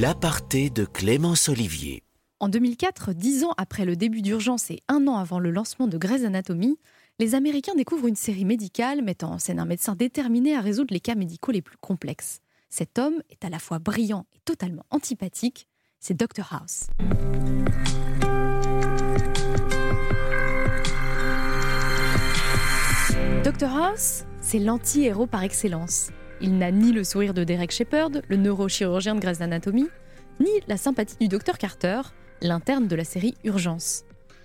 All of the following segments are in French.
L'aparté de Clémence Olivier. En 2004, dix ans après le début d'urgence et un an avant le lancement de Grey's Anatomy, les Américains découvrent une série médicale mettant en scène un médecin déterminé à résoudre les cas médicaux les plus complexes. Cet homme est à la fois brillant et totalement antipathique, c'est Dr House. Dr House, c'est l'anti-héros par excellence. Il n'a ni le sourire de Derek Shepard, le neurochirurgien de Grey's Anatomy, ni la sympathie du Dr Carter, l'interne de la série Urgence.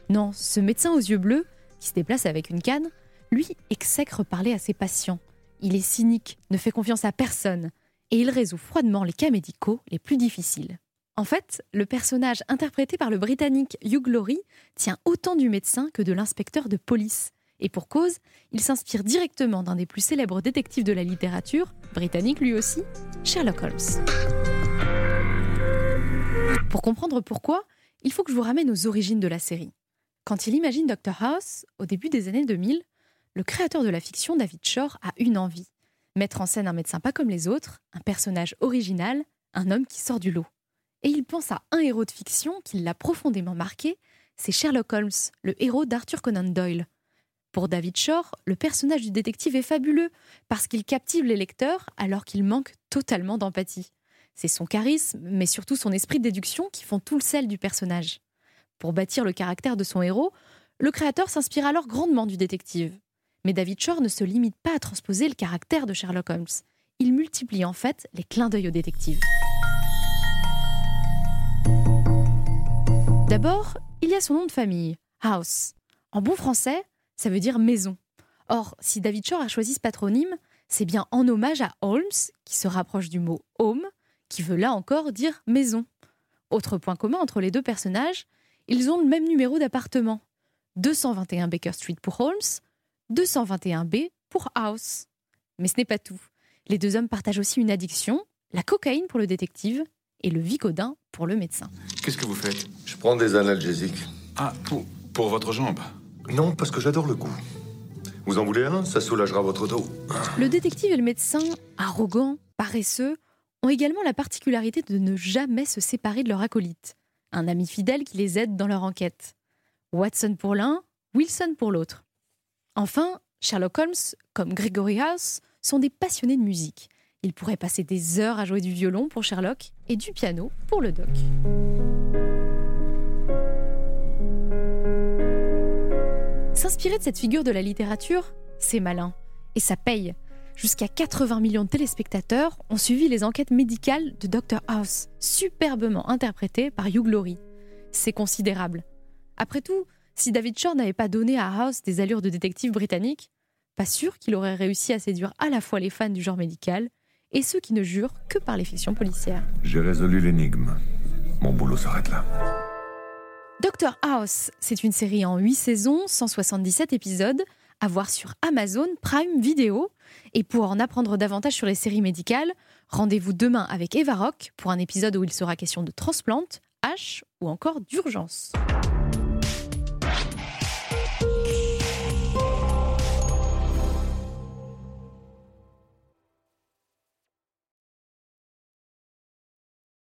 Non, ce médecin aux yeux bleus, qui se déplace avec une canne, lui exècre parler à ses patients. Il est cynique, ne fait confiance à personne, et il résout froidement les cas médicaux les plus difficiles. En fait, le personnage interprété par le Britannique Hugh Laurie tient autant du médecin que de l'inspecteur de police. Et pour cause, il s'inspire directement d'un des plus célèbres détectives de la littérature, britannique lui aussi, Sherlock Holmes. Pour comprendre pourquoi, il faut que je vous ramène aux origines de la série. Quand il imagine Dr House, au début des années 2000, le créateur de la fiction, David Shore, a une envie. Mettre en scène un médecin pas comme les autres, un personnage original, un homme qui sort du lot. Et il pense à un héros de fiction qui l'a profondément marqué, c'est Sherlock Holmes, le héros d'Arthur Conan Doyle. Pour David Shore, le personnage du détective est fabuleux parce qu'il captive les lecteurs alors qu'il manque totalement d'empathie. C'est son charisme, mais surtout son esprit de déduction qui font tout le sel du personnage. Pour bâtir le caractère de son héros, le créateur s'inspire alors grandement du détective. Mais David Shore ne se limite pas à transposer le caractère de Sherlock Holmes. Il multiplie en fait les clins d'œil au détective. D'abord, il y a son nom de famille, House. En bon français, ça veut dire maison. Or, si David Shore a choisi ce patronyme, c'est bien en hommage à Holmes, qui se rapproche du mot home, qui veut là encore dire maison. Autre point commun entre les deux personnages, ils ont le même numéro d'appartement. 221 Baker Street pour Holmes, 221B pour House. Mais ce n'est pas tout. Les deux hommes partagent aussi une addiction, la cocaïne pour le détective et le vicodin pour le médecin. Qu'est-ce que vous faites? Je prends des analgésiques. Ah, pour, pour votre jambe? Non, parce que j'adore le goût. Vous en voulez un? Ça soulagera votre dos. Le détective et le médecin, arrogants, paresseux, ont également la particularité de ne jamais se séparer de leur acolyte, un ami fidèle qui les aide dans leur enquête. Watson pour l'un, Wilson pour l'autre. Enfin, Sherlock Holmes, comme Gregory House, sont des passionnés de musique. Ils pourraient passer des heures à jouer du violon pour Sherlock et du piano pour le doc. S'inspirer de cette figure de la littérature, c'est malin. Et ça paye. Jusqu'à 80 millions de téléspectateurs ont suivi les enquêtes médicales de Dr House, superbement interprétées par Hugh Laurie. C'est considérable. Après tout, si David Shore n'avait pas donné à House des allures de détective britannique, pas sûr qu'il aurait réussi à séduire à la fois les fans du genre médical et ceux qui ne jurent que par les fictions policières. J'ai résolu l'énigme. Mon boulot s'arrête là. Dr House, c'est une série en 8 saisons, 177 épisodes, à voir sur Amazon Prime Video. Et pour en apprendre davantage sur les séries médicales, rendez-vous demain avec Eva Rock pour un épisode où il sera question de transplante, H ou encore d'urgence.